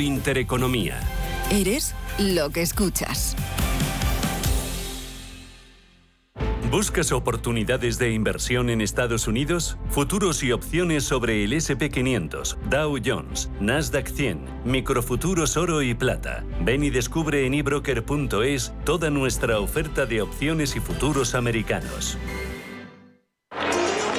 Intereconomía. Eres lo que escuchas. ¿Buscas oportunidades de inversión en Estados Unidos? Futuros y opciones sobre el SP500, Dow Jones, Nasdaq 100, microfuturos oro y plata. Ven y descubre en ebroker.es toda nuestra oferta de opciones y futuros americanos.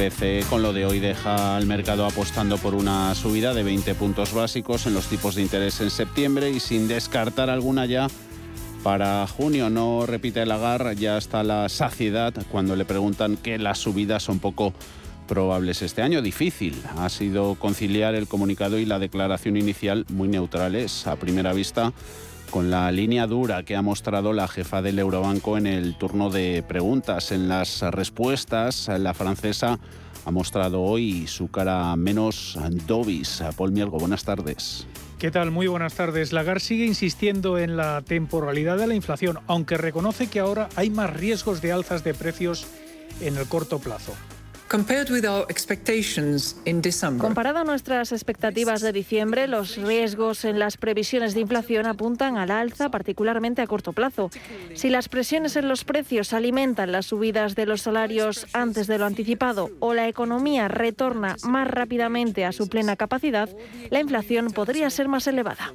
BCE con lo de hoy deja al mercado apostando por una subida de 20 puntos básicos en los tipos de interés en septiembre y sin descartar alguna ya para junio. No repite el agar, ya está la saciedad cuando le preguntan que las subidas son poco probables este año. Difícil ha sido conciliar el comunicado y la declaración inicial muy neutrales a primera vista con la línea dura que ha mostrado la jefa del Eurobanco en el turno de preguntas. En las respuestas, la francesa ha mostrado hoy su cara menos dobis. Paul Mielgo, buenas tardes. ¿Qué tal? Muy buenas tardes. Lagarde sigue insistiendo en la temporalidad de la inflación, aunque reconoce que ahora hay más riesgos de alzas de precios en el corto plazo. Comparado a nuestras expectativas de diciembre, los riesgos en las previsiones de inflación apuntan al alza, particularmente a corto plazo. Si las presiones en los precios alimentan las subidas de los salarios antes de lo anticipado o la economía retorna más rápidamente a su plena capacidad, la inflación podría ser más elevada.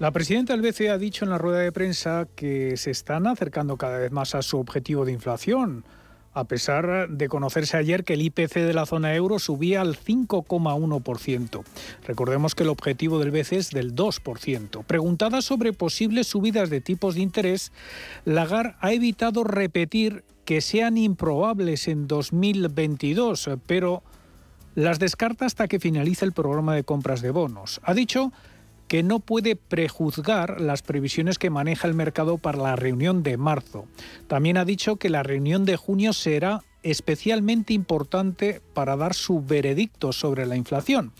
La presidenta del BCE ha dicho en la rueda de prensa que se están acercando cada vez más a su objetivo de inflación, a pesar de conocerse ayer que el IPC de la zona euro subía al 5,1%. Recordemos que el objetivo del BCE es del 2%. Preguntada sobre posibles subidas de tipos de interés, Lagarde ha evitado repetir que sean improbables en 2022, pero las descarta hasta que finalice el programa de compras de bonos. Ha dicho no puede prejuzgar las previsiones que maneja el mercado para la reunión de marzo. También ha dicho que la reunión de junio será especialmente importante para dar su veredicto sobre la inflación.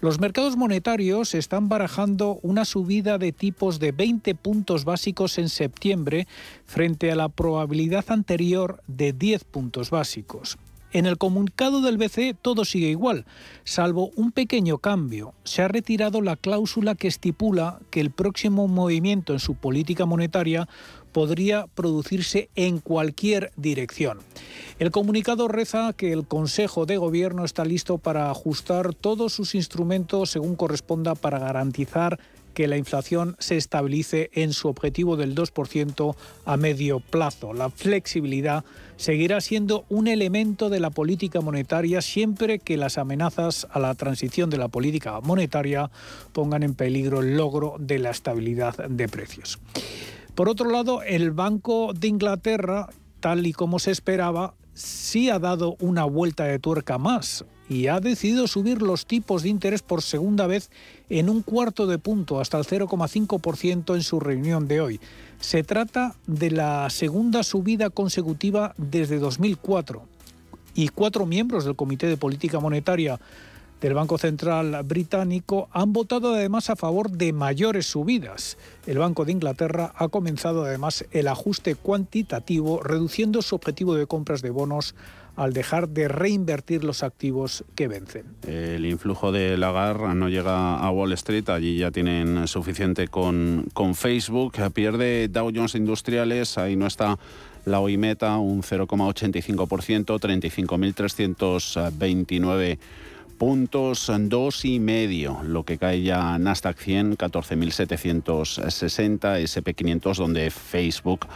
Los mercados monetarios están barajando una subida de tipos de 20 puntos básicos en septiembre frente a la probabilidad anterior de 10 puntos básicos. En el comunicado del BCE todo sigue igual, salvo un pequeño cambio. Se ha retirado la cláusula que estipula que el próximo movimiento en su política monetaria podría producirse en cualquier dirección. El comunicado reza que el Consejo de Gobierno está listo para ajustar todos sus instrumentos según corresponda para garantizar que la inflación se estabilice en su objetivo del 2% a medio plazo. La flexibilidad seguirá siendo un elemento de la política monetaria siempre que las amenazas a la transición de la política monetaria pongan en peligro el logro de la estabilidad de precios. Por otro lado, el Banco de Inglaterra, tal y como se esperaba, sí ha dado una vuelta de tuerca más y ha decidido subir los tipos de interés por segunda vez en un cuarto de punto, hasta el 0,5% en su reunión de hoy. Se trata de la segunda subida consecutiva desde 2004 y cuatro miembros del Comité de Política Monetaria del Banco Central británico han votado además a favor de mayores subidas. El Banco de Inglaterra ha comenzado además el ajuste cuantitativo, reduciendo su objetivo de compras de bonos al dejar de reinvertir los activos que vencen. El influjo de Lagarde no llega a Wall Street, allí ya tienen suficiente con, con Facebook. Pierde Dow Jones Industriales, ahí no está la OIMETA, un 0,85%, 35.329 puntos, dos y medio, lo que cae ya Nasdaq 100, 14.760, SP500, donde Facebook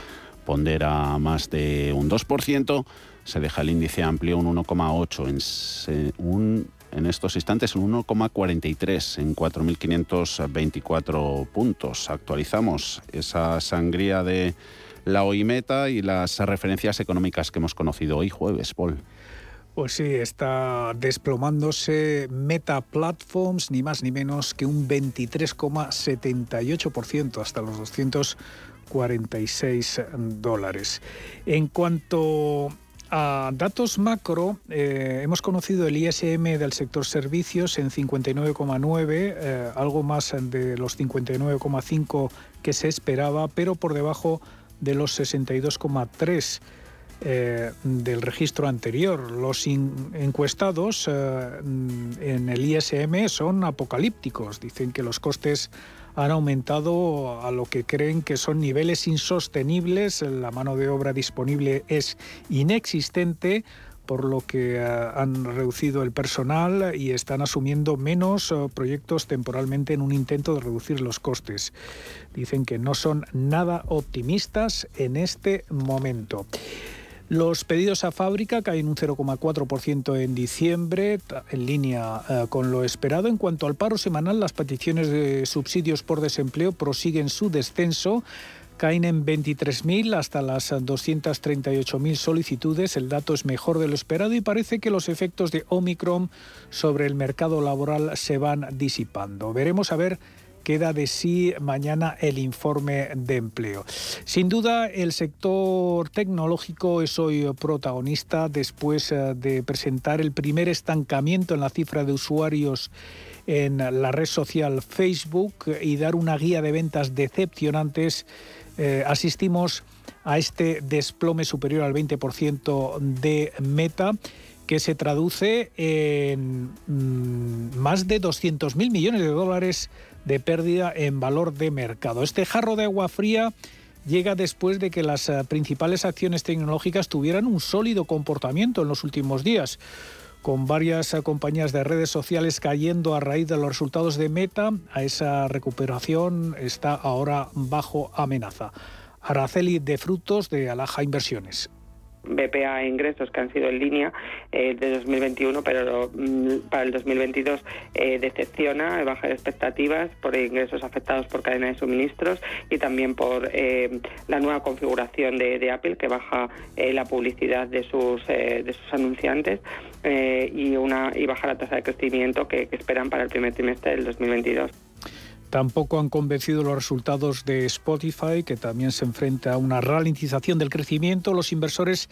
pondera más de un 2%, se deja el índice amplio un 1,8, en en estos instantes un 1,43 en 4.524 puntos. Actualizamos esa sangría de la OIMETA y las referencias económicas que hemos conocido hoy jueves, Paul. Pues sí, está desplomándose Meta Platforms, ni más ni menos que un 23,78% hasta los 246 dólares. En cuanto a datos macro, eh, hemos conocido el ISM del sector servicios en 59,9, eh, algo más de los 59,5 que se esperaba, pero por debajo de los 62,3 eh, del registro anterior. Los encuestados eh, en el ISM son apocalípticos. Dicen que los costes han aumentado a lo que creen que son niveles insostenibles. La mano de obra disponible es inexistente por lo que eh, han reducido el personal y están asumiendo menos proyectos temporalmente en un intento de reducir los costes. Dicen que no son nada optimistas en este momento. Los pedidos a fábrica caen un 0,4% en diciembre, en línea eh, con lo esperado. En cuanto al paro semanal, las peticiones de subsidios por desempleo prosiguen su descenso. Caen en 23.000 hasta las 238.000 solicitudes. El dato es mejor de lo esperado y parece que los efectos de Omicron sobre el mercado laboral se van disipando. Veremos a ver queda de sí mañana el informe de empleo. Sin duda, el sector tecnológico es hoy protagonista después eh, de presentar el primer estancamiento en la cifra de usuarios en la red social Facebook y dar una guía de ventas decepcionantes. Eh, asistimos a este desplome superior al 20% de meta que se traduce en mm, más de 200.000 millones de dólares de pérdida en valor de mercado. Este jarro de agua fría llega después de que las eh, principales acciones tecnológicas tuvieran un sólido comportamiento en los últimos días con varias eh, compañías de redes sociales cayendo a raíz de los resultados de Meta, a esa recuperación está ahora bajo amenaza. Araceli de Frutos de Alaja Inversiones. BPA ingresos que han sido en línea eh, de 2021, pero mm, para el 2022 eh, decepciona, baja expectativas por ingresos afectados por cadena de suministros y también por eh, la nueva configuración de, Apple que baja eh, la publicidad de sus, de sus anunciantes y, una, y baja la tasa de crecimiento que esperan para el primer trimestre del 2022. Tampoco han convencido los resultados de Spotify, que también se enfrenta a una ralentización del crecimiento. Los inversores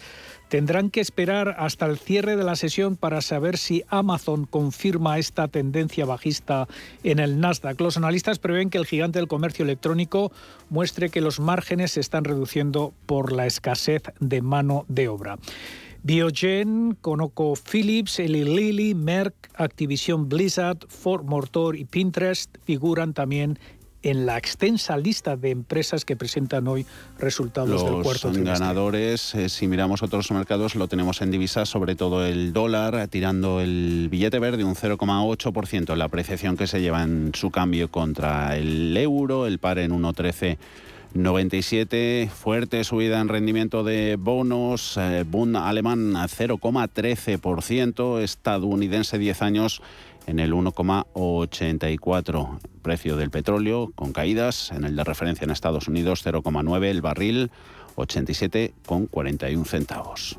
tendrán que esperar hasta el cierre de la sesión para saber si Amazon confirma esta tendencia bajista en el Nasdaq. Los analistas prevén que el gigante del comercio electrónico muestre que los márgenes se están reduciendo por la escasez de mano de obra. Biogen, Philips, Eli Lilly, Merck, Activision Blizzard, Ford Motor y Pinterest figuran también en la extensa lista de empresas que presentan hoy resultados del cuarto trimestre. Los ganadores, eh, si miramos otros mercados, lo tenemos en divisas, sobre todo el dólar, tirando el billete verde un 0,8%, la apreciación que se lleva en su cambio contra el euro, el par en 1,13 97, fuerte subida en rendimiento de bonos, eh, Bund alemán 0,13%, estadounidense 10 años en el 1,84. Precio del petróleo con caídas, en el de referencia en Estados Unidos 0,9, el barril 87,41 centavos.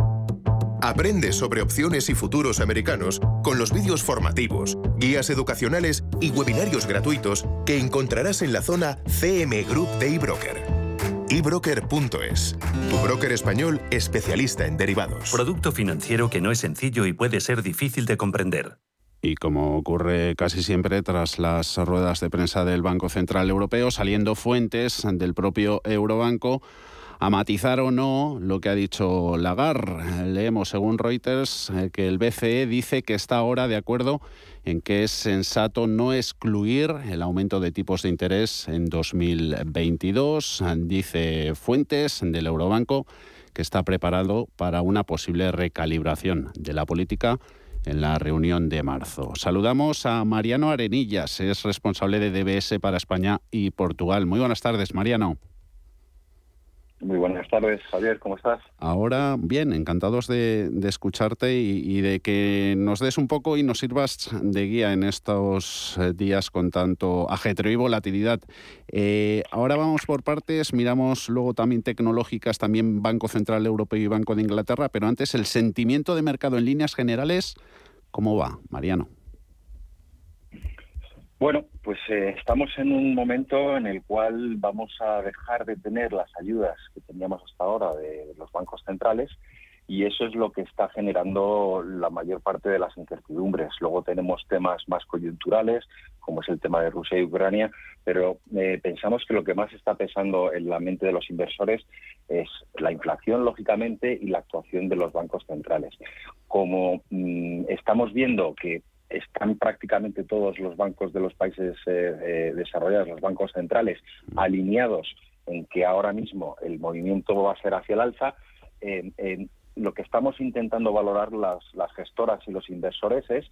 Aprende sobre opciones y futuros americanos con los vídeos formativos, guías educacionales y webinarios gratuitos que encontrarás en la zona CM Group de eBroker. ebroker.es, tu broker español especialista en derivados. Producto financiero que no es sencillo y puede ser difícil de comprender. Y como ocurre casi siempre tras las ruedas de prensa del Banco Central Europeo, saliendo fuentes del propio Eurobanco, a matizar o no lo que ha dicho Lagarde. Leemos, según Reuters, eh, que el BCE dice que está ahora de acuerdo en que es sensato no excluir el aumento de tipos de interés en 2022. Dice Fuentes del Eurobanco que está preparado para una posible recalibración de la política en la reunión de marzo. Saludamos a Mariano Arenillas, es responsable de DBS para España y Portugal. Muy buenas tardes, Mariano. Muy buenas tardes, Javier, ¿cómo estás? Ahora, bien, encantados de, escucharte y, de que nos des un poco y nos sirvas de guía en estos eh, días con tanto ajetreo y volatilidad. Eh, ahora vamos por partes, miramos luego también tecnológicas, también Banco Central Europeo y Banco de Inglaterra, pero antes el sentimiento de mercado en líneas generales, ¿cómo va, Mariano? Bueno, pues eh, estamos en un momento en el cual vamos a dejar de tener las ayudas que teníamos hasta ahora de los bancos centrales y eso es lo que está generando la mayor parte de las incertidumbres. Luego tenemos temas más coyunturales, como es el tema de Rusia y Ucrania, pero eh, pensamos que lo que más está pesando en la mente de los inversores es la inflación, lógicamente, y la actuación de los bancos centrales. Como mm, estamos viendo que están prácticamente todos los bancos de los países eh, eh, desarrollados, los bancos centrales, alineados en que ahora mismo el movimiento va a ser hacia el alza. lo que estamos intentando valorar las, las gestoras y los inversores es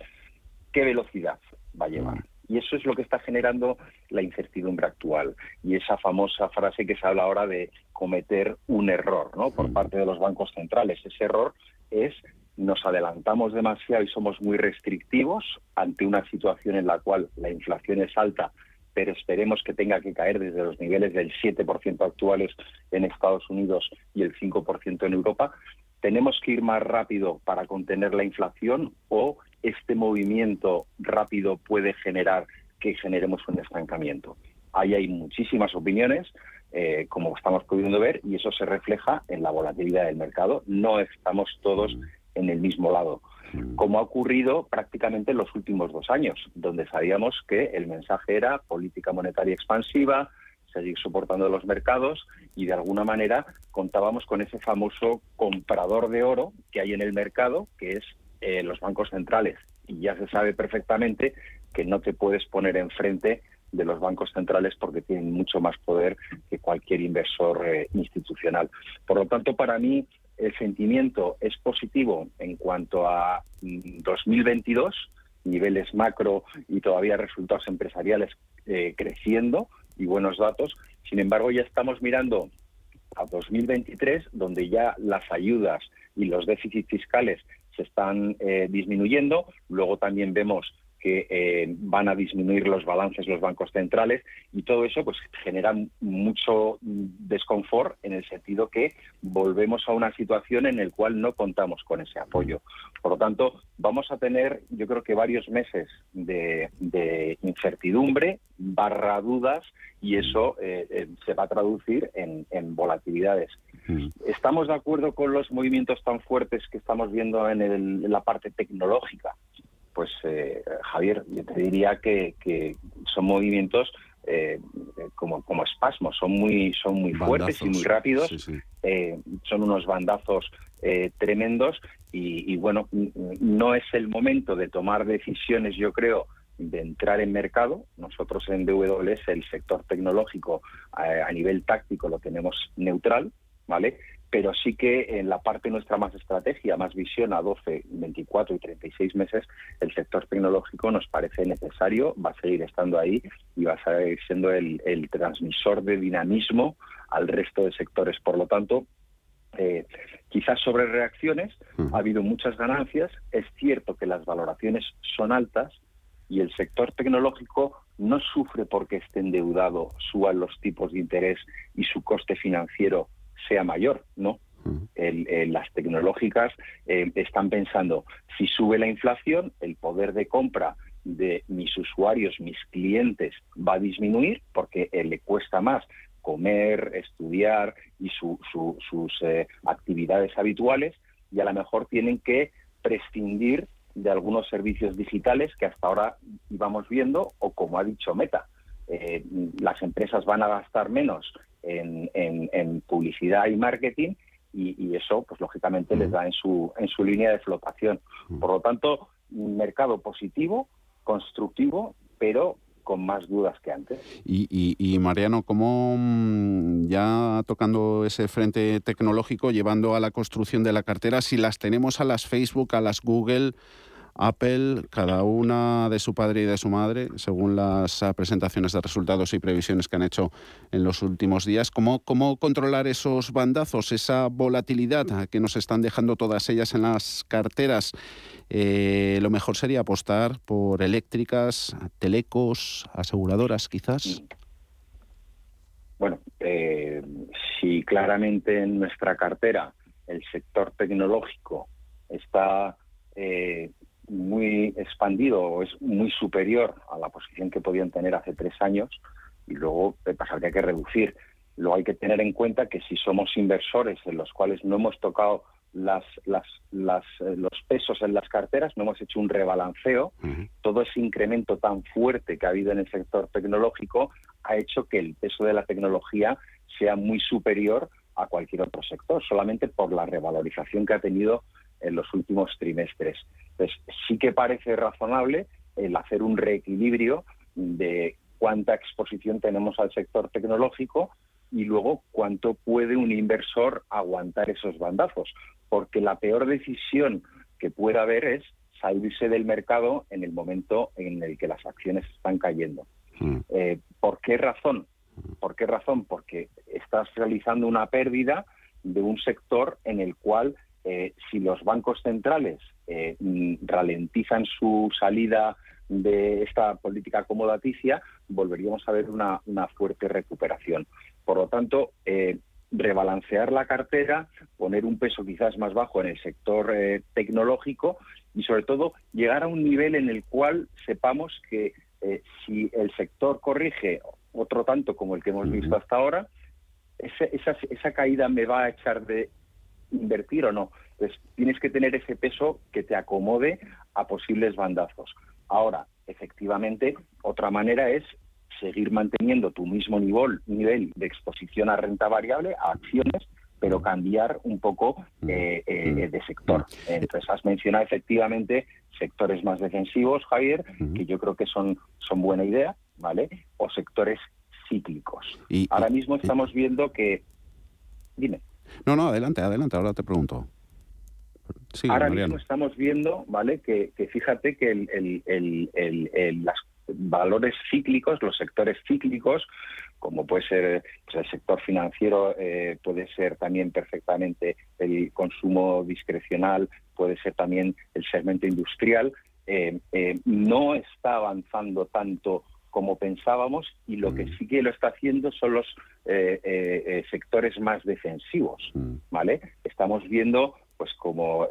qué velocidad va a llevar. Y eso es lo que está generando la incertidumbre actual. Y esa famosa frase que se habla ahora de cometer un error ¿no? por parte de los bancos centrales. Ese error es nos adelantamos demasiado y somos muy restrictivos ante una situación en la cual la inflación es alta, pero esperemos que tenga que caer desde los niveles del 7% actuales en Estados Unidos y el 5% en Europa. ¿Tenemos que ir más rápido para contener la inflación o este movimiento rápido puede generar que generemos un estancamiento? Ahí hay muchísimas opiniones, eh, como estamos pudiendo ver, y eso se refleja en la volatilidad del mercado. No estamos todos en el mismo lado, mm. como ha ocurrido prácticamente en los últimos dos años, donde sabíamos que el mensaje era política monetaria expansiva, seguir soportando los mercados y de alguna manera contábamos con ese famoso comprador de oro que hay en el mercado, que es eh, los bancos centrales. Y ya se sabe perfectamente que no te puedes poner enfrente de los bancos centrales porque tienen mucho más poder que cualquier inversor eh, institucional. Por lo tanto, para mí el sentimiento es positivo en cuanto a 2022, mm, niveles macro y todavía resultados empresariales eh, creciendo y buenos datos. Sin embargo, ya estamos mirando a 2023, donde ya las ayudas y los déficits fiscales se están eh, disminuyendo. Luego también vemos que eh, van a disminuir los balances los bancos centrales y todo eso pues genera mucho desconfort en el sentido que volvemos a una situación en la cual no contamos con ese apoyo. Por lo tanto, vamos a tener yo creo que varios meses de, incertidumbre, barra dudas y eso eh, eh, se va a traducir en, volatilidades. Mm. ¿Estamos de acuerdo con los movimientos tan fuertes que estamos viendo en la parte tecnológica? Pues eh, Javier, yo te diría que, son movimientos eh, como, como espasmos, son muy, son muy fuertes y muy rápidos, eh, son unos bandazos tremendos y, bueno, no es el momento de tomar decisiones, yo creo, de entrar en mercado. Nosotros en DWS el sector tecnológico a nivel táctico lo tenemos neutral, ¿vale? Pero sí que en la parte nuestra más estrategia, más visión a 12, 24 y 36 meses, el sector tecnológico nos parece necesario, va a seguir estando ahí y va a seguir siendo el, transmisor de dinamismo al resto de sectores. Por lo tanto, eh, quizás sobre reacciones ha habido muchas ganancias. Es cierto que las valoraciones son altas y el sector tecnológico no sufre porque esté endeudado, suban los tipos de interés y su coste financiero sea mayor, ¿no? las tecnológicas eh, están pensando, si sube la inflación, el poder de compra de mis usuarios, mis clientes, va a disminuir porque eh, le cuesta más comer, estudiar y sus eh, actividades habituales y a lo mejor tienen que prescindir de algunos servicios digitales que hasta ahora íbamos viendo o como ha dicho Meta, las empresas van a gastar menos en, publicidad y marketing y, eso, pues lógicamente, les da en su, en su línea de flotación. Por lo tanto, un mercado positivo, constructivo, pero con más dudas que antes. Y, Mariano, ¿cómo mm, ya tocando ese frente tecnológico, llevando a la construcción de la cartera, si las tenemos a las Facebook, a las Google, Apple, cada una de su padre y de su madre, según las presentaciones de resultados y previsiones que han hecho en los últimos días. ¿Cómo, cómo controlar esos bandazos, esa volatilidad que nos están dejando todas ellas en las carteras? Eh, lo mejor sería apostar por eléctricas, telecos, aseguradoras, quizás. Bueno, eh, si claramente en nuestra cartera el sector tecnológico está eh, muy expandido o es muy superior a la posición que podían tener hace tres años y luego pues, habría que reducir. Luego hay que tener en cuenta que si somos inversores en los cuales no hemos tocado las, las, las, eh, los pesos en las carteras, no hemos hecho un rebalanceo, todo ese incremento tan fuerte que ha habido en el sector tecnológico ha hecho que el peso de la tecnología sea muy superior a cualquier otro sector, solamente por la revalorización que ha tenido en los últimos trimestres. Entonces, sí que parece razonable el hacer un reequilibrio de cuánta exposición tenemos al sector tecnológico y luego cuánto puede un inversor aguantar esos bandazos, porque la peor decisión que pueda haber es salirse del mercado en el momento en el que las acciones están cayendo. Mm. Eh, ¿Por qué razón? ¿Por qué razón? Porque estás realizando una pérdida de un sector en el cual eh, si los bancos centrales eh, mm, ralentizan su salida de esta política acomodaticia, volveríamos a ver una, fuerte recuperación. Por lo tanto, eh, rebalancear la cartera, poner un peso quizás más bajo en el sector tecnológico y sobre todo llegar a un nivel en el cual sepamos que si el sector corrige otro tanto como el que hemos visto hasta ahora, esa, esa caída me va a echar de invertir o no. Entonces, tienes que tener ese peso que te acomode a posibles bandazos. Ahora, efectivamente, otra manera es seguir manteniendo tu mismo nivel, nivel de exposición a renta variable, a acciones, pero cambiar un poco mm. eh, eh, mm. de sector. Mm. Entonces, has mencionado efectivamente sectores más defensivos, Javier, que yo creo que son, son buena idea, ¿vale? O sectores cíclicos. Ahora mismo estamos viendo que... Dime. No, no, adelante, adelante, ahora te pregunto. ahora mismo estamos viendo, ¿vale? Que, fíjate que el, el, los valores cíclicos, los sectores cíclicos, como puede ser pues, el sector financiero, eh, puede ser también perfectamente el consumo discrecional, puede ser también el segmento industrial, eh, eh, no está avanzando tanto como pensábamos y lo que mm. sí que lo está haciendo son los eh, eh, eh, sectores más defensivos, mm. ¿vale? Estamos viendo pues como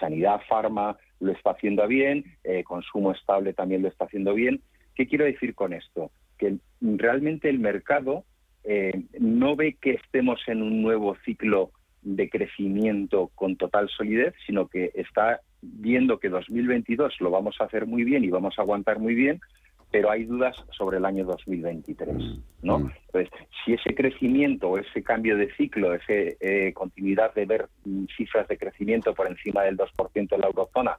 sanidad, farma lo está haciendo bien, consumo estable también lo está haciendo bien. ¿Qué quiero decir con esto? Que realmente el mercado no ve que estemos en un nuevo ciclo de crecimiento con total solidez, sino que está viendo que 2022 lo vamos a hacer muy bien y vamos a aguantar muy bien, pero hay dudas sobre el año 2023, mm, ¿no? Mm. Entonces, si ese crecimiento o ese cambio de ciclo, esa eh, continuidad de ver mm, cifras de crecimiento por encima del 2% en la eurozona,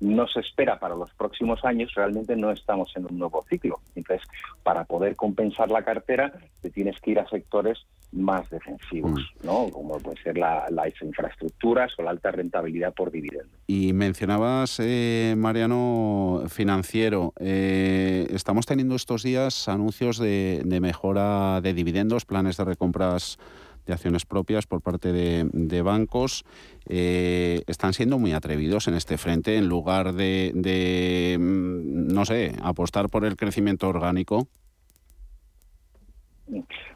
no se espera para los próximos años, realmente no estamos en un nuevo ciclo. Entonces, para poder compensar la cartera, te tienes que ir a sectores más defensivos, mm. ¿no? Como puede ser la, las infraestructuras o la alta rentabilidad por dividendo. Y mencionabas, eh, Mariano, financiero. Eh, estamos teniendo estos días anuncios de, de mejora de dividendos, planes de recompras de acciones propias por parte de, bancos eh, están siendo muy atrevidos en este frente en lugar de, mm, no sé, apostar por el crecimiento orgánico?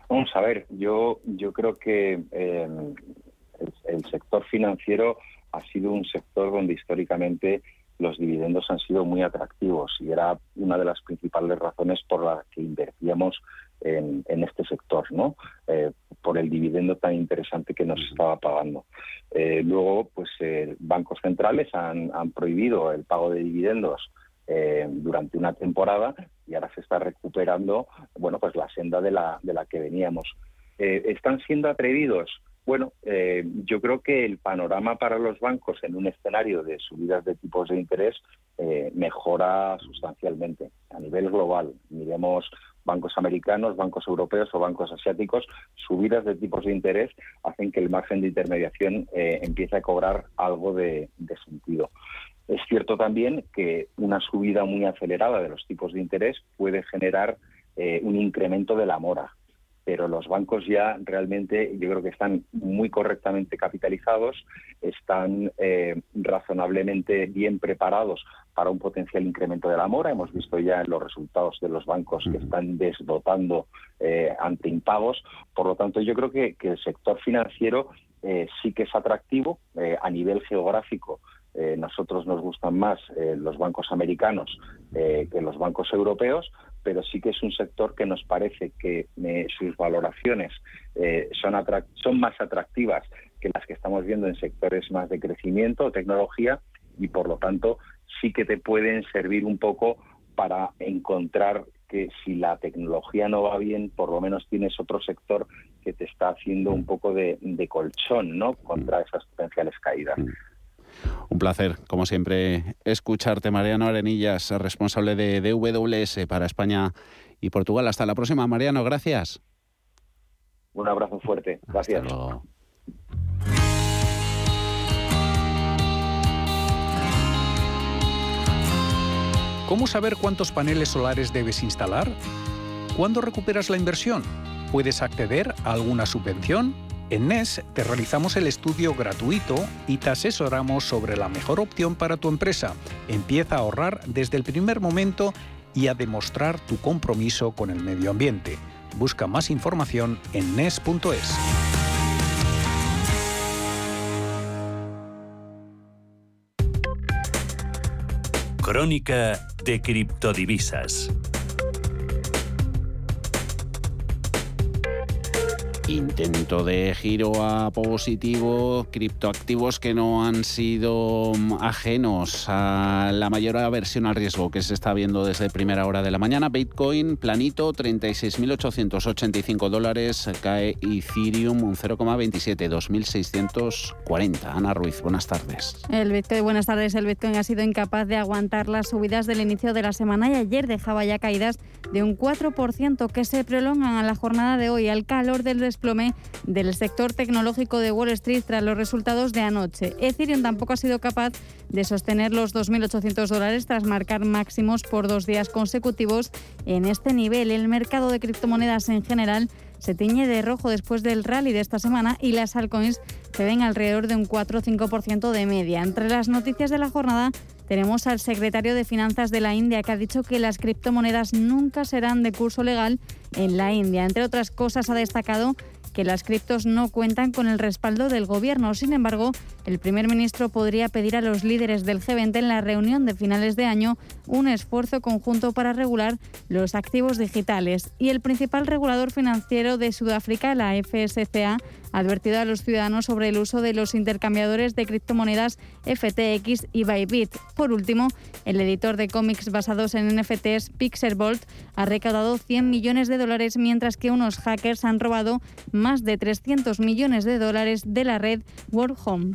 Vamos a ver, yo, yo creo que eh, el, sector financiero ha sido un sector donde históricamente los dividendos han sido muy atractivos y era una de las principales razones por las que invertíamos en, este sector, ¿no? Eh, por el dividendo tan interesante que nos estaba pagando. Eh, luego, pues bancos centrales han, prohibido el pago de dividendos durante una temporada y ahora se está recuperando, bueno, pues la senda de la, de la que veníamos. ¿Están siendo atrevidos? Bueno, yo creo que el panorama para los bancos en un escenario de subidas de tipos de interés mejora sustancialmente a nivel global. Miremos bancos americanos, bancos europeos o bancos asiáticos, subidas de tipos de interés hacen que el margen de intermediación eh, empiece a cobrar algo de, sentido. Es cierto también que una subida muy acelerada de los tipos de interés puede generar eh, un incremento de la mora, pero los bancos ya realmente yo creo que están muy correctamente capitalizados, están eh, razonablemente bien preparados para un potencial incremento de la mora. Hemos visto ya en los resultados de los bancos que están desdotando eh, ante impagos. Por lo tanto, yo creo que, el sector financiero eh, sí que es atractivo a nivel geográfico. Nosotros nos gustan más los bancos americanos que los bancos europeos, pero sí que es un sector que nos parece que sus valoraciones son, son más atractivas que las que estamos viendo en sectores más de crecimiento o tecnología y por lo tanto sí que te pueden servir un poco para encontrar que si la tecnología no va bien, por lo menos tienes otro sector que te está haciendo un poco de, colchón ¿no? contra esas potenciales caídas. Un placer, como siempre, escucharte, Mariano Arenillas, responsable de DWS para España y Portugal. Hasta la próxima, Mariano, gracias. Un abrazo fuerte, gracias. ¿Cómo saber cuántos paneles solares debes instalar? ¿Cuándo recuperas la inversión? ¿Puedes acceder a alguna subvención? En NES te realizamos el estudio gratuito y te asesoramos sobre la mejor opción para tu empresa. Empieza a ahorrar desde el primer momento y a demostrar tu compromiso con el medio ambiente. Busca más información en NES.es. Crónica de criptodivisas. Intento de giro a positivo, criptoactivos que no han sido mm, ajenos a la mayor aversión al riesgo que se está viendo desde primera hora de la mañana. Bitcoin planito, 36.885 dólares, cae Ethereum un 0,27, 2.640. Ana Ruiz, buenas tardes. El Bitcoin, buenas tardes. El Bitcoin ha sido incapaz de aguantar las subidas del inicio de la semana y ayer dejaba ya caídas de un 4% que se prolongan a la jornada de hoy al calor del desplome del sector tecnológico de Wall Street tras los resultados de anoche. Ethereum tampoco ha sido capaz de sostener los 2.800 dólares tras marcar máximos por dos días consecutivos en este nivel. El mercado de criptomonedas en general se tiñe de rojo después del rally de esta semana y las altcoins se ven alrededor de un 4 o 5% de media. Entre las noticias de la jornada tenemos al secretario de Finanzas de la India que ha dicho que las criptomonedas nunca serán de curso legal en la India. Entre otras cosas, ha destacado que las criptos no cuentan con el respaldo del gobierno. Sin embargo, el primer ministro podría pedir a los líderes del G20 en la reunión de finales de año un esfuerzo conjunto para regular los activos digitales. Y el principal regulador financiero de Sudáfrica, la FSCA, ha advertido a los ciudadanos sobre el uso de los intercambiadores de criptomonedas FTX y Bybit. Por último, el editor de cómics basados en NFTs, Pixelbolt, ha recaudado 100 millones de dólares, mientras que unos hackers han robado más de 300 millones de dólares de la red World Home.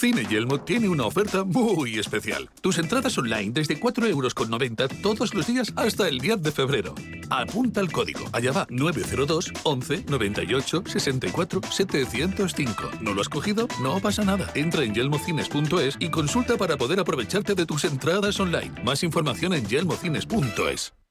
Cine Yelmo tiene una oferta muy especial. Tus entradas online desde 4,90 euros todos los días hasta el 10 de febrero. Apunta el código. Allá va 902 11 98 64 705. ¿No lo has cogido? No pasa nada. Entra en yelmocines.es y consulta para poder aprovecharte de tus entradas online. Más información en yelmocines.es.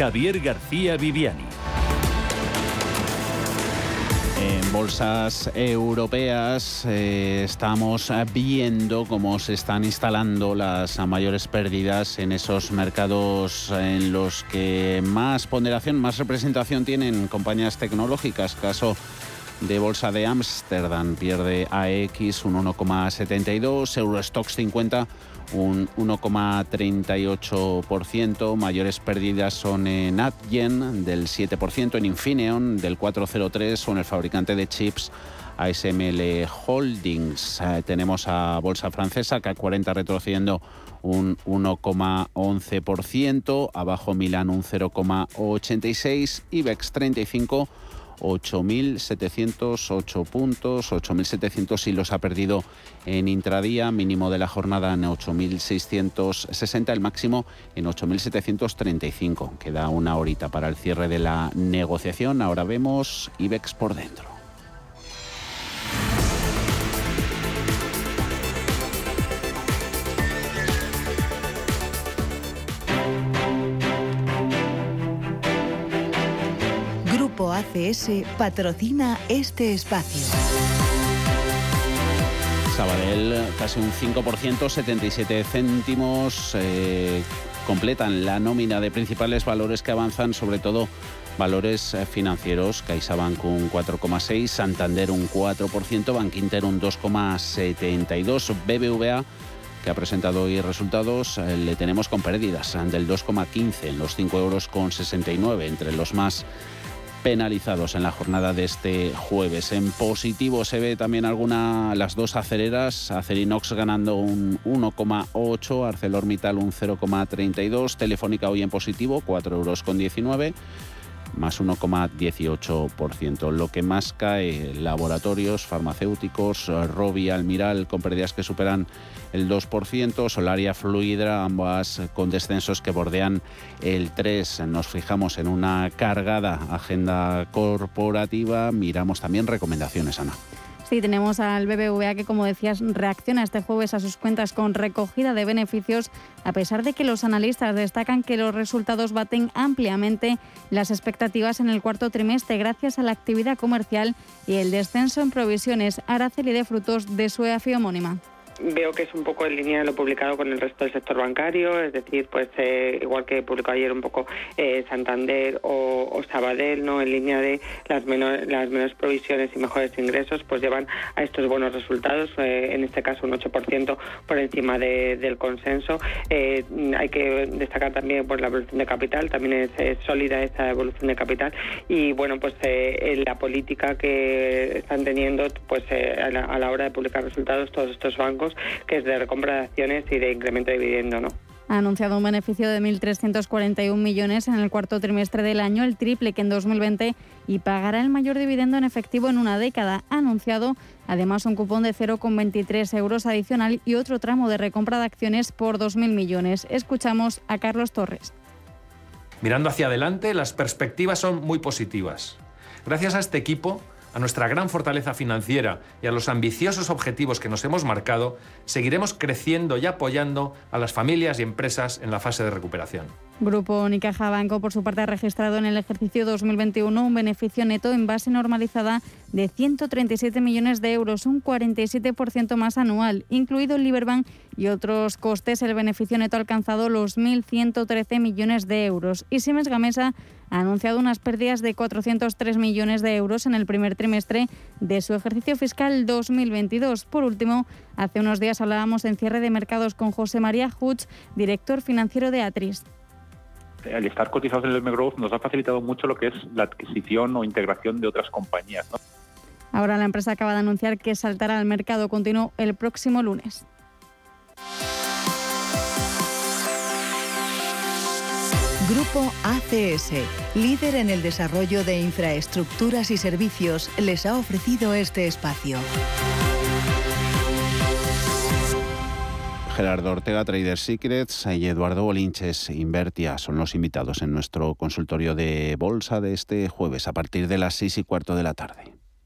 Javier García Viviani. En bolsas europeas eh, estamos viendo cómo se están instalando las mayores pérdidas en esos mercados en los que más ponderación, más representación tienen compañías tecnológicas. Caso de bolsa de Ámsterdam pierde AX un 1,72, Eurostox 50 un 1,38%. Mayores pérdidas son en Adyen del 7%, en Infineon del 4,03% o en el fabricante de chips ASML Holdings. Eh, tenemos a Bolsa Francesa, CAC 40 retrocediendo un 1,11%, abajo Milán un 0,86%, IBEX 35 8.708 puntos, 8.700 y los ha perdido en intradía, mínimo de la jornada en 8.660, el máximo en 8.735. Queda una horita para el cierre de la negociación. Ahora vemos IBEX por dentro. ACS patrocina este espacio. Sabadell, casi un 5%, 77 céntimos. Eh, completan la nómina de principales valores que avanzan, sobre todo valores eh, financieros. CaixaBank un 4,6, Santander un 4%, Bankinter un 2,72, BBVA que ha presentado hoy resultados, eh, le tenemos con pérdidas del 2,15 en los 5 euros con 69, entre los más penalizados en la jornada de este jueves. En positivo se ve también alguna, las dos acereras, Acerinox ganando un 1,8, ArcelorMittal un 0,32, Telefónica hoy en positivo, 4 euros con 19 más 1,18%. Lo que más cae, laboratorios, farmacéuticos, Robi, Almiral, con pérdidas que superan el 2%, Solaria Fluidra, ambas con descensos que bordean el 3%. Nos fijamos en una cargada agenda corporativa, miramos también recomendaciones, Ana. Sí, tenemos al BBVA que, como decías, reacciona este jueves a sus cuentas con recogida de beneficios, a pesar de que los analistas destacan que los resultados baten ampliamente las expectativas en el cuarto trimestre gracias a la actividad comercial y el descenso en provisiones Araceli de frutos de su EAFI homónima veo que es un poco en línea de lo publicado con el resto del sector bancario, es decir, pues eh, igual que publicó ayer un poco eh, Santander o, Sabadell, no, en línea de las menores, las menores provisiones y mejores ingresos, pues llevan a estos buenos resultados, eh, en este caso un 8% por encima del consenso. hay que destacar también pues, la evolución de capital, también es, sólida esta evolución de capital y bueno, pues la política que están teniendo pues a la, a la hora de publicar resultados todos estos bancos que es de recompra de acciones y de incremento de dividendo, ¿no? Ha anunciado un beneficio de 1.341 millones en el cuarto trimestre del año, el triple que en 2020, y pagará el mayor dividendo en efectivo en una década. Ha anunciado además un cupón de 0,23 euros adicional y otro tramo de recompra de acciones por 2.000 millones. Escuchamos a Carlos Torres. Mirando hacia adelante, las perspectivas son muy positivas. Gracias a este equipo, a nuestra gran fortaleza financiera y a los ambiciosos objetivos que nos hemos marcado, seguiremos creciendo y apoyando a las familias y empresas en la fase de recuperación. Grupo Unicaja Banco, por su parte, ha registrado en el ejercicio 2021 un beneficio neto en base normalizada de 137 millones de euros, un 47% más anual, incluido el Liberbank y otros costes. El beneficio neto ha alcanzado los 1.113 millones de euros. Y Siemens Gamesa ha anunciado unas pérdidas de 403 millones de euros en el primer trimestre de su ejercicio fiscal 2022. Por último, hace unos días hablábamos en cierre de mercados con José María Hutz, director financiero de Atris al estar cotizados en el M Growth nos ha facilitado mucho lo que es la adquisición o integración de otras compañías. Ahora la empresa acaba de anunciar que saltará al mercado continuo el próximo lunes. Grupo ACS, líder en el desarrollo de infraestructuras y servicios, les ha ofrecido este espacio. Gerardo Ortega, Trader Secrets, y Eduardo Bolinches, Invertia, son los invitados en nuestro consultorio de bolsa de este jueves a partir de las seis y cuarto de la tarde.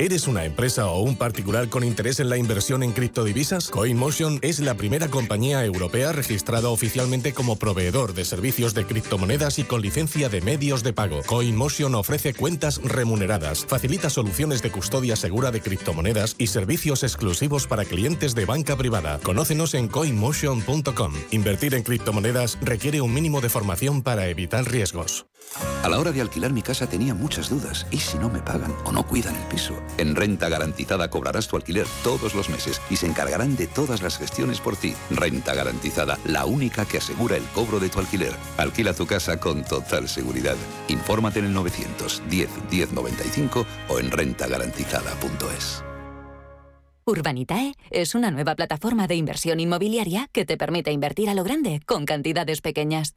¿Eres una empresa o un particular con interés en la inversión en criptodivisas? CoinMotion es la primera compañía europea registrada oficialmente como proveedor de servicios de criptomonedas y con licencia de medios de pago. CoinMotion ofrece cuentas remuneradas, facilita soluciones de custodia segura de criptomonedas y servicios exclusivos para clientes de banca privada. Conócenos en coinmotion.com. Invertir en criptomonedas requiere un mínimo de formación para evitar riesgos. A la hora de alquilar mi casa tenía muchas dudas. ¿Y si no me pagan o no cuidan el piso? En Renta Garantizada cobrarás tu alquiler todos los meses y se encargarán de todas las gestiones por ti. Renta Garantizada, la única que asegura el cobro de tu alquiler. Alquila tu casa con total seguridad. Infórmate en el 910 1095 o en rentagarantizada.es. Urbanitae es una nueva plataforma de inversión inmobiliaria que te permite invertir a lo grande con cantidades pequeñas.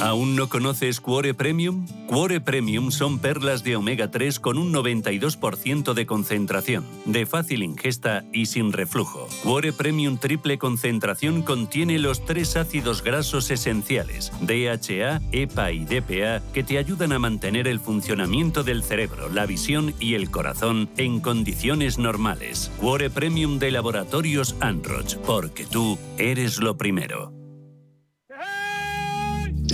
¿Aún no conoces Cuore Premium? Cuore Premium son perlas de omega 3 con un 92% de concentración, de fácil ingesta y sin reflujo. Cuore Premium triple concentración contiene los tres ácidos grasos esenciales, DHA, EPA y DPA, que te ayudan a mantener el funcionamiento del cerebro, la visión y el corazón en condiciones normales. Cuore Premium de Laboratorios Anroch, porque tú eres lo primero.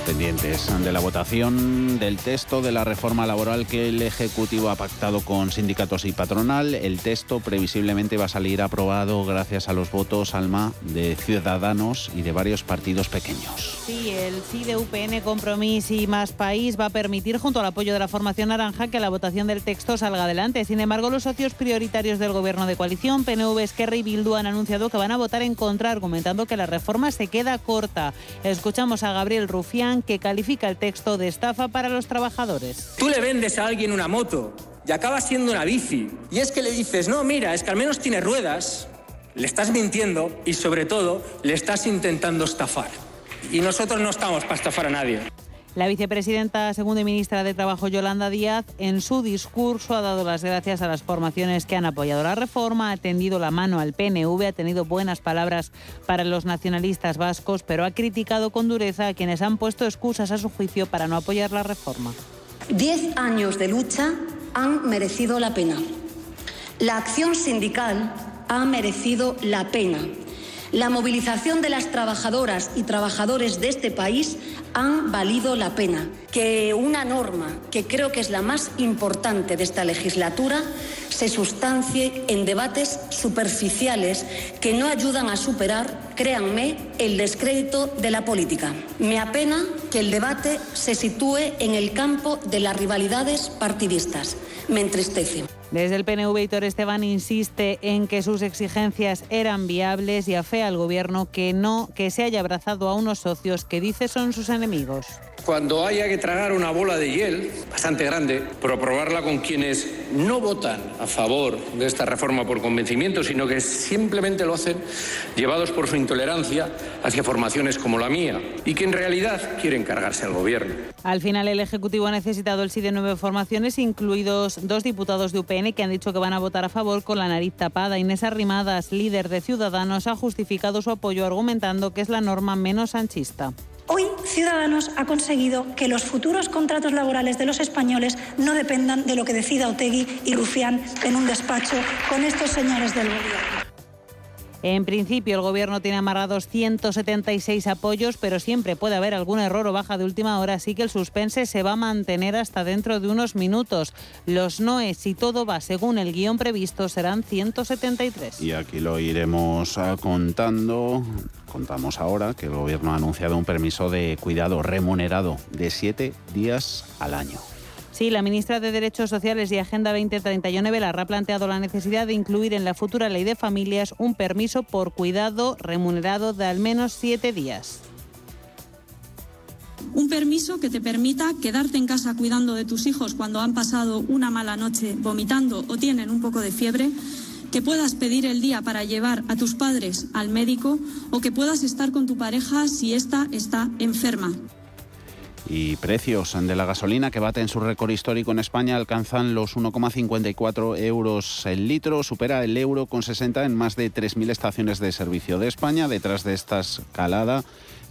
Pendientes de la votación del texto de la reforma laboral que el Ejecutivo ha pactado con sindicatos y patronal. El texto previsiblemente va a salir aprobado gracias a los votos, Alma, de Ciudadanos y de varios partidos pequeños. Sí, el sí de UPN, Compromís y Más País va a permitir, junto al apoyo de la formación naranja, que la votación del texto salga adelante. Sin embargo, los socios prioritarios del gobierno de coalición, PNV, Esquerra y Bildu, han anunciado que van a votar en contra, argumentando que la reforma se queda corta. Escuchamos a Gabriel Rufián que califica el texto de estafa para los trabajadores. Tú le vendes a alguien una moto y acaba siendo una bici. Y es que le dices, no, mira, es que al menos tiene ruedas, le estás mintiendo y sobre todo le estás intentando estafar. Y nosotros no estamos para estafar a nadie. La vicepresidenta segunda ministra de Trabajo, Yolanda Díaz, en su discurso ha dado las gracias a las formaciones que han apoyado la reforma, ha tendido la mano al PNV, ha tenido buenas palabras para los nacionalistas vascos, pero ha criticado con dureza a quienes han puesto excusas a su juicio para no apoyar la reforma. Diez años de lucha han merecido la pena. La acción sindical ha merecido la pena. La movilización de las trabajadoras y trabajadores de este país han valido la pena. Que una norma, que creo que es la más importante de esta legislatura, se sustancie en debates superficiales que no ayudan a superar, créanme, el descrédito de la política. Me apena que el debate se sitúe en el campo de las rivalidades partidistas. Me entristece. Desde el PNV, Hitor Esteban insiste en que sus exigencias eran viables y afea al Gobierno que no que se haya abrazado a unos socios que dice son sus enemigos. Cuando haya que tragar una bola de hiel bastante grande, probarla con quienes no votan a favor de esta reforma por convencimiento, sino que simplemente lo hacen llevados por su intolerancia hacia formaciones como la mía y que en realidad quieren cargarse al Gobierno. Al final, el Ejecutivo ha necesitado el sí de nueve formaciones, incluidos dos diputados de UPN que han dicho que van a votar a favor con la nariz tapada. Inés Arrimadas, líder de Ciudadanos, ha justificado su apoyo argumentando que es la norma menos anchista. Hoy Ciudadanos ha conseguido que los futuros contratos laborales de los españoles no dependan de lo que decida Otegui y Rufián en un despacho con estos señores del gobierno. En principio, el Gobierno tiene amarrados 176 apoyos, pero siempre puede haber algún error o baja de última hora, así que el suspense se va a mantener hasta dentro de unos minutos. Los noes, si todo va según el guion previsto, serán 173. Y aquí lo iremos ah, contando. Contamos ahora que el Gobierno ha anunciado un permiso de cuidado remunerado de siete días al año. Sí, la ministra de Derechos Sociales y Agenda 2031, Belarra, ha planteado la necesidad de incluir en la futura ley de familias un permiso por cuidado remunerado de al menos siete días. Un permiso que te permita quedarte en casa cuidando de tus hijos cuando han pasado una mala noche vomitando o tienen un poco de fiebre, que puedas pedir el día para llevar a tus padres al médico o que puedas estar con tu pareja si ésta está enferma. Y precios de la gasolina que baten su récord histórico en España alcanzan los 1,54 euros el litro, supera el euro con 60 en más de 3.000 estaciones de servicio de España. Detrás de esta escalada,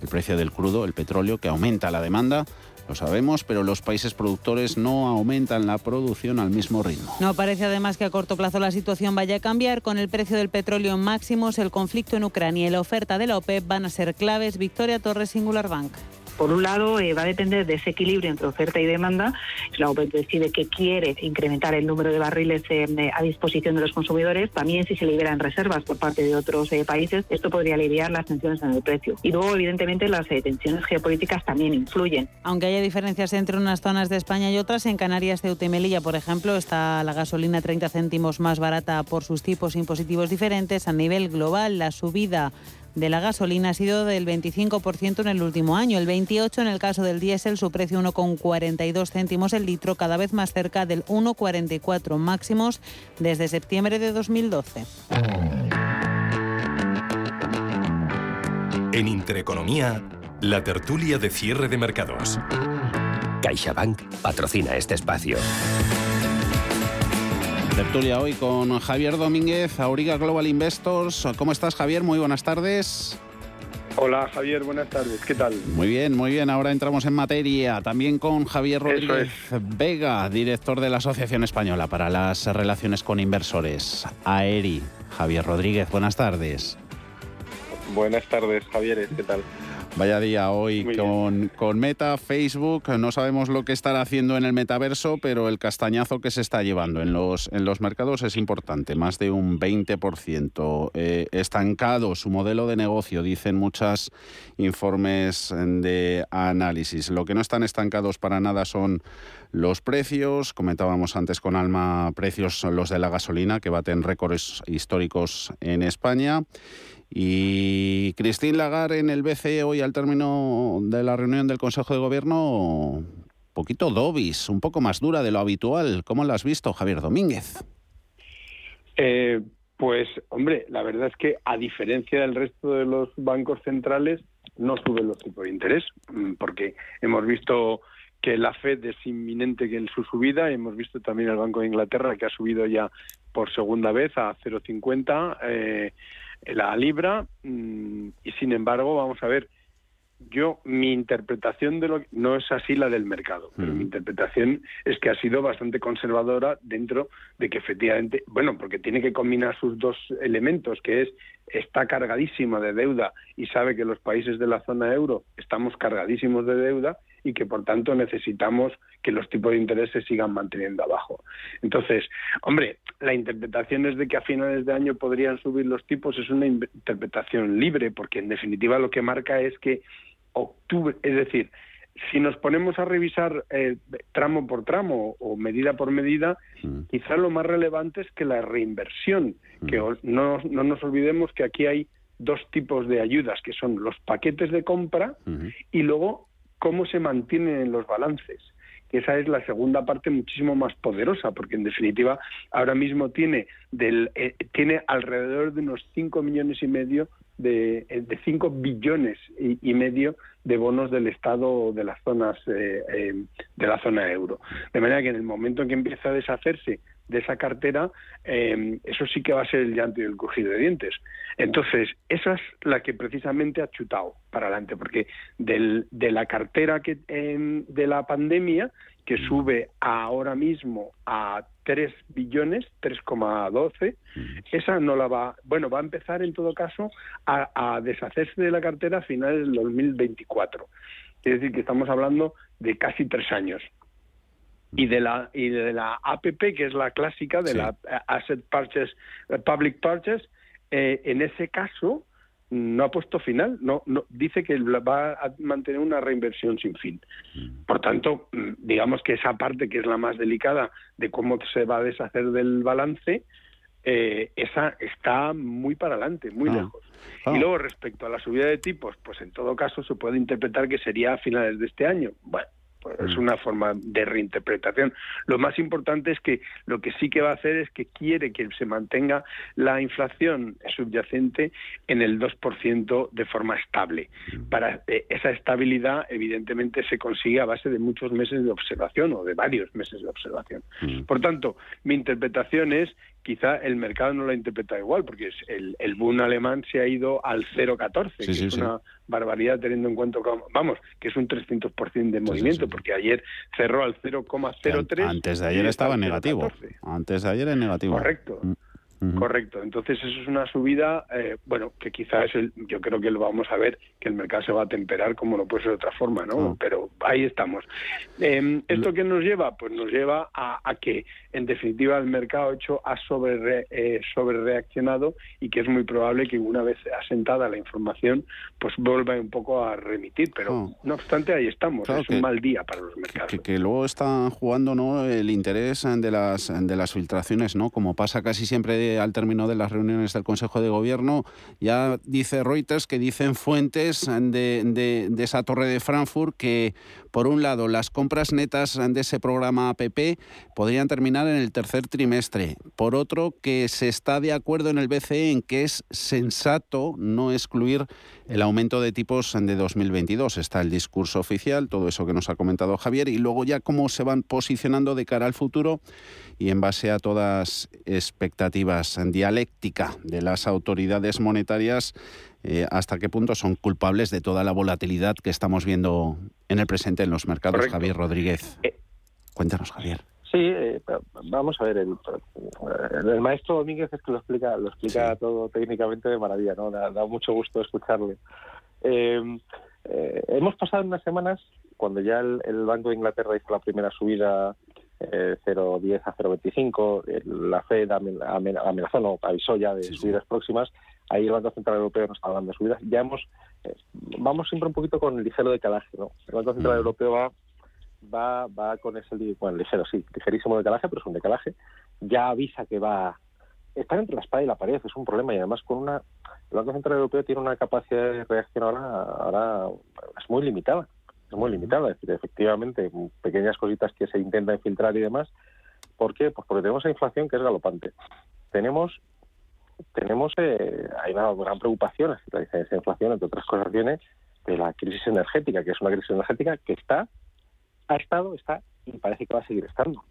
el precio del crudo, el petróleo, que aumenta la demanda. Lo sabemos, pero los países productores no aumentan la producción al mismo ritmo. No parece además que a corto plazo la situación vaya a cambiar. Con el precio del petróleo en máximos, el conflicto en Ucrania y la oferta de la OPEP van a ser claves. Victoria Torres, Singular Bank. Por un lado, eh, va a depender de ese equilibrio entre oferta y demanda. Si la OPEP decide que quiere incrementar el número de barriles eh, a disposición de los consumidores, también si se liberan reservas por parte de otros eh, países, esto podría aliviar las tensiones en el precio. Y luego, evidentemente, las tensiones geopolíticas también influyen. Aunque haya diferencias entre unas zonas de España y otras, en Canarias, Ceuta y Melilla, por ejemplo, está la gasolina 30 céntimos más barata por sus tipos impositivos diferentes. A nivel global, la subida de la gasolina ha sido del 25% en el último año, el 28% en el caso del diésel, su precio 1,42 céntimos el litro, cada vez más cerca del 1,44 máximos desde septiembre de 2012. En Intereconomía, la tertulia de cierre de mercados. CaixaBank patrocina este espacio. Tertulia hoy con Javier Domínguez, Auriga Global Investors. ¿Cómo estás, Javier? Muy buenas tardes. Hola Javier, buenas tardes, ¿qué tal? Muy bien, muy bien, ahora entramos en materia, también con Javier Rodríguez Vega, director de la Asociación Española para las Relaciones con Inversores, AERI. Javier Rodríguez, buenas tardes. Buenas tardes, Javier, ¿qué tal? Vaya día hoy con, con, Meta, Facebook. No sabemos lo que estará haciendo en el metaverso, pero el castañazo que se está llevando en los, en los mercados es importante, más de un 20%. Eh, estancado su modelo de negocio, dicen muchos informes de análisis. Lo que no están estancados para nada son los precios. Comentábamos antes con Alma precios los de la gasolina, que baten récords históricos en España. Y Christine Lagarde en el BCE hoy al término de la reunión del Consejo de Gobierno poquito dobis, un poco más dura de lo habitual. ¿Cómo lo has visto, Javier Domínguez? Eh, pues, hombre, la verdad es que a diferencia del resto de los bancos centrales, no suben los tipos de interés, mm, porque hemos visto que la Fed es inminente que en su subida, hemos visto también el Banco de Inglaterra que ha subido ya por segunda vez a 0,50 eh, la libra, mm, y sin embargo, vamos a ver, yo mi interpretación de lo no es así la del mercado, pero mi interpretación es que ha sido bastante conservadora dentro de que efectivamente, bueno, porque tiene que combinar sus dos elementos, que es está cargadísima de deuda y sabe que los países de la zona euro estamos cargadísimos de deuda y que por tanto necesitamos que los tipos de interés se sigan manteniendo abajo. Entonces, hombre, la interpretación es de que a finales de año podrían subir los tipos, es una interpretación libre, porque en definitiva lo que marca es que octubre, es decir, si nos ponemos a revisar eh, tramo por tramo o medida por medida, mm. quizá lo más relevante es que la reinversión, que mm. no, no, nos olvidemos que aquí hay dos tipos de ayudas, que son los paquetes de compra y luego cómo se mantienen en los balances. Esa es la segunda parte muchísimo más poderosa, porque en definitiva ahora mismo tiene, del, eh, tiene alrededor de unos 5 millones y medio de, eh, de 5 billones y, medio de bonos del Estado de las zonas eh, eh, de la zona euro. De manera que en el momento en que empieza a deshacerse de esa cartera, eso sí que va a ser el llanto y el cogido de dientes. Entonces, esa es la que precisamente ha chutado para adelante, porque del, de la cartera que, de la pandemia, que sube ahora mismo a 3 billones, 3,12, esa no la va, bueno, va a empezar en todo caso a, deshacerse de la cartera a finales del 2024. Es decir, que estamos hablando de casi tres años. Y de la y de la APP, que es la clásica de la Asset Purchase, Public Purchase, eh, en ese caso no ha puesto final, no, no dice que va a mantener una reinversión sin fin. Mm. Por tanto, mm, digamos que esa parte que es la más delicada de cómo se va a deshacer del balance, eh, esa está muy para adelante, muy ah. lejos. Y ah. luego respecto a la subida de tipos, pues en todo caso se puede interpretar que sería a finales de este año. Bueno, es mm. una forma de reinterpretación. Lo más importante es que lo que sí que va a hacer es que quiere que se mantenga la inflación subyacente en el 2% de forma estable. Mm. Para eh, esa estabilidad, evidentemente, se consigue a base de muchos meses de observación o de varios meses de observación. Mm. Por tanto, mi interpretación es quizá el mercado no lo ha interpretado igual, porque el, el boom alemán se ha ido al 0,14, que es una barbaridad teniendo en cuenta, vamos, que es un 300% de movimiento, porque ayer cerró al 0,03. Antes de ayer estaba en negativo. Antes de ayer en negativo. Correcto. Mm. Correcto. Entonces eso es una subida, eh, bueno, que quizás el, yo creo que lo vamos a ver, que el mercado se va a temperar como no puede ser de otra forma, ¿no? Pero ahí estamos. Em, ¿Esto qué nos lleva? Pues nos lleva a, que, en definitiva, el mercado hecho ha sobre, eh, sobre reaccionado y que es muy probable que una vez asentada la información, pues vuelva un poco a remitir. Pero no obstante, ahí estamos. es un mal día para los mercados. Que, que, luego están jugando, ¿no? El interés de las de las filtraciones, ¿no? Como pasa casi siempre de al término de las reuniones del Consejo de Gobierno. Ya dice Reuters que dicen fuentes de, de, esa torre de Frankfurt que, por un lado, las compras netas de ese programa APP podrían terminar en el tercer trimestre. Por otro, que se está de acuerdo en el BCE en que es sensato no excluir el aumento de tipos de 2022. Está el discurso oficial, todo eso que nos ha comentado Javier, y luego ya cómo se van posicionando de cara al futuro y en base a todas expectativas en dialéctica de las autoridades monetarias, eh, hasta qué punto son culpables de toda la volatilidad que estamos viendo en el presente en los mercados. Javier Rodríguez. Eh, Cuéntanos, Javier. Sí, eh, vamos a ver, el, el, maestro Domínguez es que lo explica, lo explica todo técnicamente de maravilla, ¿no? Da, da mucho gusto escucharle. hemos pasado unas semanas, cuando ya el, el, Banco de Inglaterra hizo la primera subida 0,10 eh, a 0,25. La Fed amenazó, no, avisó ya de subidas próximas. Ahí el Banco Central Europeo no está hablando de subidas. Ya hemos, eh, vamos siempre un poquito con el ligero decalaje. ¿no? El Banco Central mm. Europeo va, va, va con ese, bueno, ligero, sí, ligerísimo decalaje, pero es un decalaje. Ya avisa que va estar entre la espada y la pared es un problema y además con una el Banco Central Europeo tiene una capacidad de reacción ahora, ahora es muy limitada muy limitada. Es decir, efectivamente, pequeñas cositas que se intentan filtrar y demás. ¿Por qué? Pues porque tenemos esa inflación que es galopante. Tenemos tenemos eh, hay una gran preocupación, esa inflación, entre otras cosas, viene de la crisis energética, que es una crisis energética que está, ha estado, está y parece que va a seguir estando.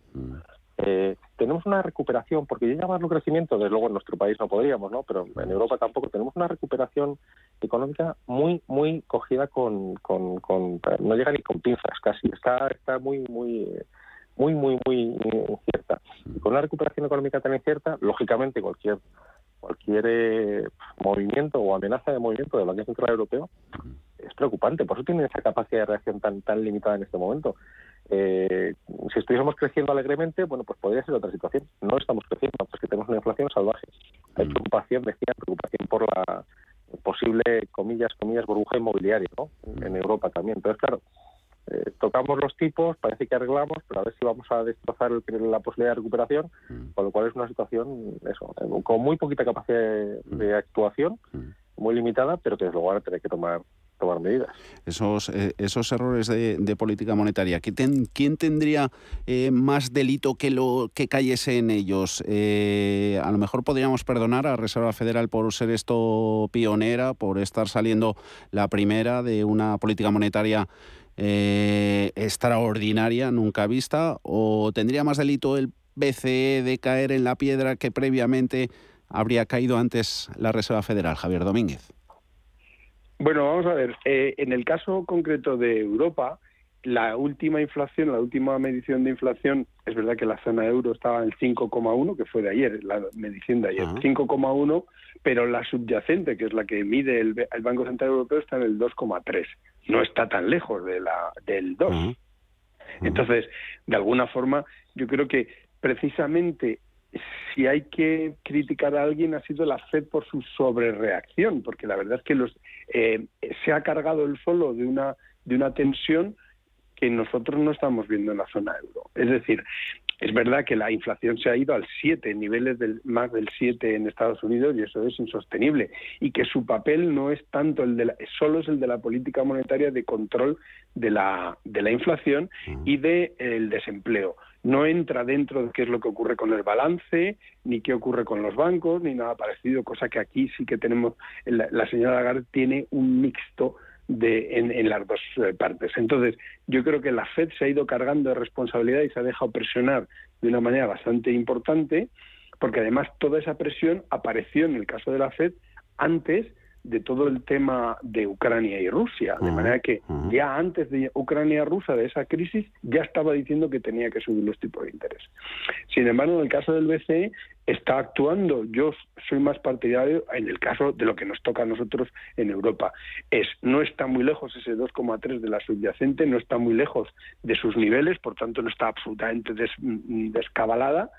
Eh, tenemos una recuperación, porque ya llamarlo crecimiento, desde luego en nuestro país no podríamos, ¿no? pero en Europa tampoco, tenemos una recuperación económica muy, muy cogida con, con, no llega ni con pinzas casi, está, está muy, muy, muy, muy, muy incierta. Y con una recuperación económica tan incierta, lógicamente cualquier cualquier eh, movimiento o amenaza de movimiento del Banco Central Europeo es preocupante. Por eso tiene esa capacidad de reacción tan, tan limitada en este momento. Eh, si estuviésemos creciendo alegremente, bueno, pues podría ser otra situación. No estamos creciendo, pues que tenemos una inflación salvaje. Hay mm. preocupación, decía, preocupación por la posible, comillas, comillas, burbuja inmobiliaria, ¿no? En Europa también. Entonces, claro, eh, tocamos los tipos, parece que arreglamos, pero a ver si vamos a destrozar la posibilidad de recuperación, mm. con lo cual es una situación, eso, con muy poquita capacidad de, de actuación, muy limitada, pero que desde luego van a tener que tomar tomar medidas. Esos, eh, esos errores de, política monetaria, ¿quién, tendría eh, más delito que lo que cayese en ellos? Eh, a lo mejor podríamos perdonar a Reserva Federal por ser esto pionera, por estar saliendo la primera de una política monetaria extraordinaria, nunca vista, o tendría más delito el BCE de caer en la piedra que previamente habría caído antes la Reserva Federal, Javier Domínguez. Bueno, vamos a ver. Eh, en el caso concreto de Europa, la última inflación, la última medición de inflación, es verdad que la zona euro estaba en 5,1, que fue de ayer, la medición de ayer, 5,1, pero la subyacente, que es la que mide el, Banco Central Europeo, está en el 2,3. No está tan lejos de la del 2. Entonces, de alguna forma, yo creo que precisamente si hay que criticar a alguien ha sido la FED por su sobrereacción, porque la verdad es que los, eh, se ha cargado el solo de una, de una tensión que nosotros no estamos viendo en la zona euro. Es decir, es verdad que la inflación se ha ido al 7, niveles del, más del 7 en Estados Unidos y eso es insostenible. Y que su papel no es tanto el de la, solo es el de la política monetaria de control de la, de la inflación y del el desempleo no entra dentro de qué es lo que ocurre con el balance, ni qué ocurre con los bancos, ni nada parecido, cosa que aquí sí que tenemos, la, señora Lagarde tiene un mixto de, en, las dos eh, partes. Entonces, yo creo que la Fed se ha ido cargando de responsabilidad y se ha dejado presionar de una manera bastante importante, porque además toda esa presión apareció en el caso de la Fed antes de todo el tema de Ucrania y Rusia, de manera que ya antes de Ucrania-Rusia, de esa crisis, ya estaba diciendo que tenía que subir los tipos de interés. Sin embargo, en el caso del BCE está actuando, yo soy más partidario en el caso de lo que nos toca a nosotros en Europa, es no está muy lejos ese 2,3 de la subyacente, no está muy lejos de sus niveles, por tanto no está absolutamente descabalada,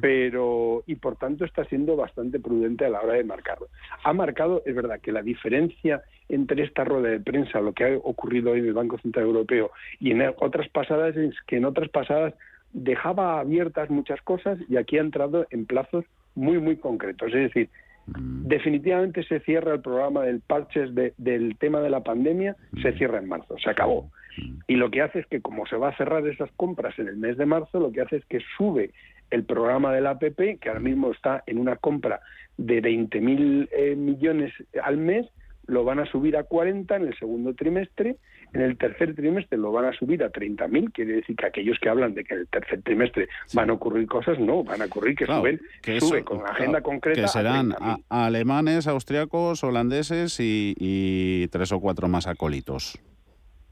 pero y por tanto está siendo bastante prudente a la hora de marcarlo. Ha marcado, es verdad, que la diferencia entre esta rueda de prensa, lo que ha ocurrido hoy en el Banco Central Europeo y en otras pasadas es que en otras pasadas dejaba abiertas muchas cosas y aquí ha entrado en plazos muy muy concretos, es decir, mm. definitivamente se cierra el programa del parches del tema de la pandemia, se mm. cierra en marzo, se acabó. Mm. Y lo que hace es que como se va a cerrar esas compras en el mes de marzo, lo que hace es que sube el programa del APP, que ahora mismo está en una compra de 20.000 eh, millones al mes, lo van a subir a 40 en el segundo trimestre, en el tercer trimestre lo van a subir a 30.000, quiere decir que aquellos que hablan de que en el tercer trimestre van a ocurrir cosas, no, van a ocurrir que suben, que sube con una agenda concreta. Que serán alemanes, austriacos, holandeses y, y tres o cuatro más acólitos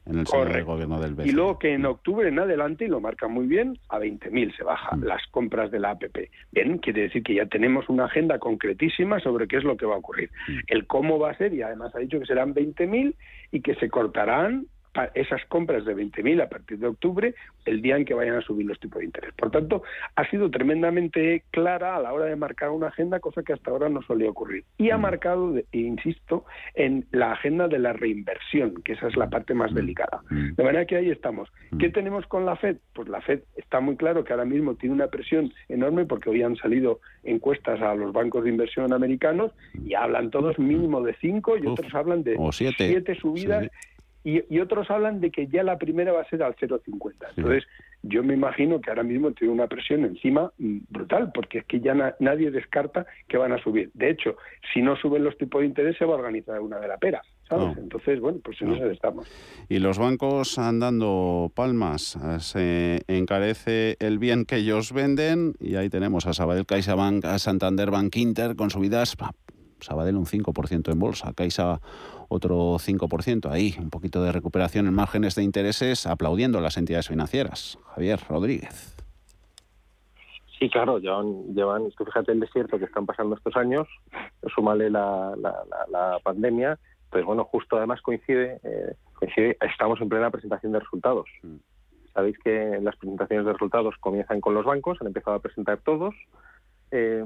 en el gobierno del BCE. Y luego que en octubre en adelante, y lo marca muy bien, a 20.000 se bajan mm. las compras de la APP. Bien, quiere decir que ya tenemos una agenda concretísima sobre qué es lo que va a ocurrir. Mm. El cómo va a ser, y además ha dicho que serán 20.000 y que se cortarán esas compras de 20.000 a partir de octubre, el día en que vayan a subir los tipos de interés. Por tanto, ha sido tremendamente clara a la hora de marcar una agenda, cosa que hasta ahora no solía ocurrir. Y ha mm. marcado, insisto, en la agenda de la reinversión, que esa es la parte más mm. delicada. Mm. De manera que ahí estamos. ¿Qué tenemos con la Fed? Pues la Fed está muy claro que ahora mismo tiene una presión enorme porque hoy han salido encuestas a los bancos de inversión americanos y hablan todos mínimo de cinco y otros hablan de siete, subidas y, y, otros hablan de que ya la primera va a ser al 0,50. Entonces, yo me imagino que ahora mismo tiene una presión encima mm, brutal, porque es que ya nadie descarta que van a subir. De hecho, si no suben los tipos de interés, se va a organizar una de la pera. ¿sabes? Entonces, bueno, pues en eso estamos. Y los bancos andando palmas. Se encarece el bien que ellos venden y ahí tenemos a Sabadell CaixaBank, a Santander Bank Inter con subidas Sabadell un 5% en bolsa, Caixa otro 5%. Ahí un poquito de recuperación en márgenes de intereses, aplaudiendo las entidades financieras. Javier Rodríguez. Sí, claro, llevan, llevan tú fíjate el desierto que están pasando estos años, súmale la, la, la, pandemia, pues bueno, justo además coincide, eh, coincide, estamos en plena presentación de resultados. Mm. Sabéis que las presentaciones de resultados comienzan con los bancos, han empezado a presentar todos. Eh,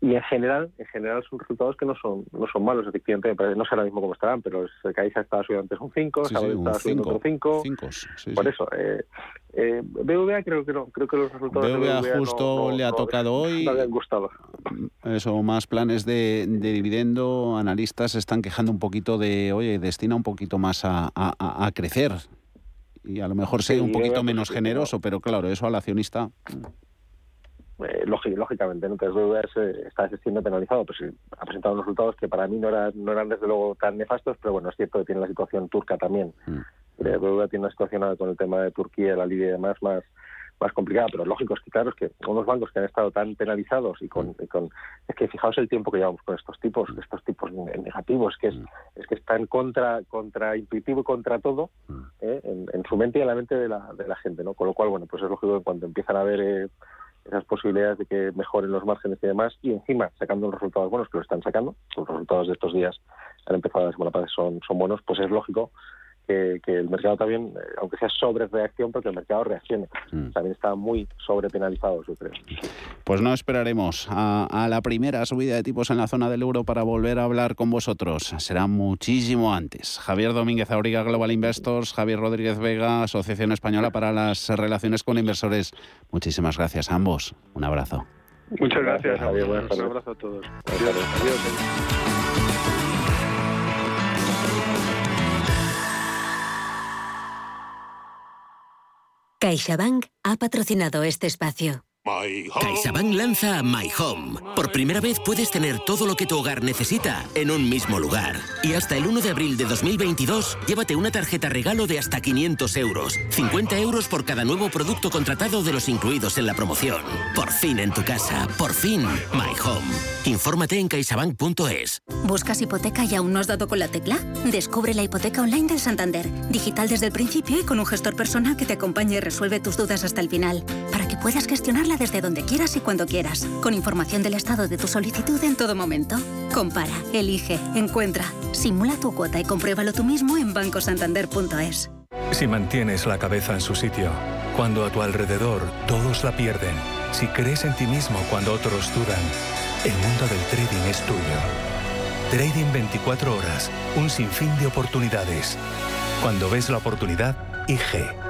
y en general en general son resultados que no son no son malos efectivamente no sé ahora mismo cómo estarán pero el CAISA estaba subiendo antes un 5 sí, estaba subiendo otro 5 por eso eh, eh, BVA creo que no creo que los resultados BVA, de BVA justo le ha tocado hoy. no le han gustado. Eso más planes de, de, dividendo analistas están quejando un poquito de oye destina un poquito más a, a, a crecer. Y a lo mejor sea un poquito menos generoso pero claro eso al accionista eh, lógicamente, ¿no? entonces BBVA está siendo penalizado, pues ha presentado unos resultados que para mí no eran, no eran desde luego tan nefastos, pero bueno, es cierto que tiene la situación turca también. Mm. Eh, tiene una situación con el tema de Turquía, la Libia y demás más más complicada, pero lógico es que claro es que unos bancos que han estado tan penalizados y con, con es que fijaos el tiempo que llevamos con estos tipos, estos tipos negativos, que es, mm. es que están contra contra intuitivo y contra todo mm. ¿eh? en, en, su mente y en la mente de la, de la gente, ¿no? Con lo cual, bueno, pues es lógico que cuando empiezan a ver eh, esas posibilidades de que mejoren los márgenes y demás, y encima sacando los resultados buenos que lo están sacando, los resultados de estos días han empezado la semana pasada son, son buenos, pues es lógico que, el mercado también, eh, aunque sea sobre reacción, porque el mercado reaccione. Mm. También está muy sobrepenalizado, yo creo. Pues no esperaremos a, la primera subida de tipos en la zona del euro para volver a hablar con vosotros. Será muchísimo antes. Javier Domínguez Auriga, Global Investors, Javier Rodríguez Vega, Asociación Española para las Relaciones con Inversores. Muchísimas gracias a ambos. Un abrazo. Muchas gracias, Javier. Un abrazo a todos. Adiós. CaixaBank ha patrocinado este espacio. CaixaBank lanza My Home. Por primera vez puedes tener todo lo que tu hogar necesita en un mismo lugar. Y hasta el 1 de abril de 2022, llévate una tarjeta regalo de hasta 500 euros. 50 euros por cada nuevo producto contratado de los incluidos en la promoción. Por fin en tu casa. Por fin, My Home. Infórmate en caixabank.es. ¿Buscas hipoteca y aún no has dado con la tecla? Descubre la hipoteca online del Santander. Digital desde el principio y con un gestor personal que te acompañe y resuelve tus dudas hasta el final. Para que puedas desde donde quieras y cuando quieras. Con información del estado de tu solicitud en todo momento. Compara, elige, encuentra. Simula tu cuota y compruébalo tú mismo en bancosantander.es. Si mantienes la cabeza en su sitio, cuando a tu alrededor todos la pierden, si crees en ti mismo cuando otros dudan, el mundo del trading es tuyo. Trading 24 horas, un sinfín de oportunidades. Cuando ves la oportunidad, IG.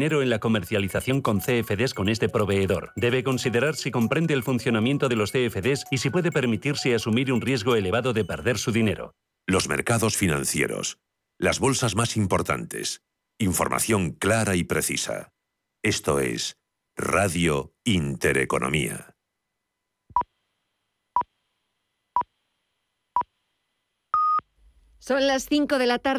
dinero en la comercialización con CFDs con este proveedor. Debe considerar si comprende el funcionamiento de los CFDs y si puede permitirse asumir un riesgo elevado de perder su dinero. Los mercados financieros. Las bolsas más importantes. Información clara y precisa. Esto es Radio Intereconomía. Son las 5 de la tarde.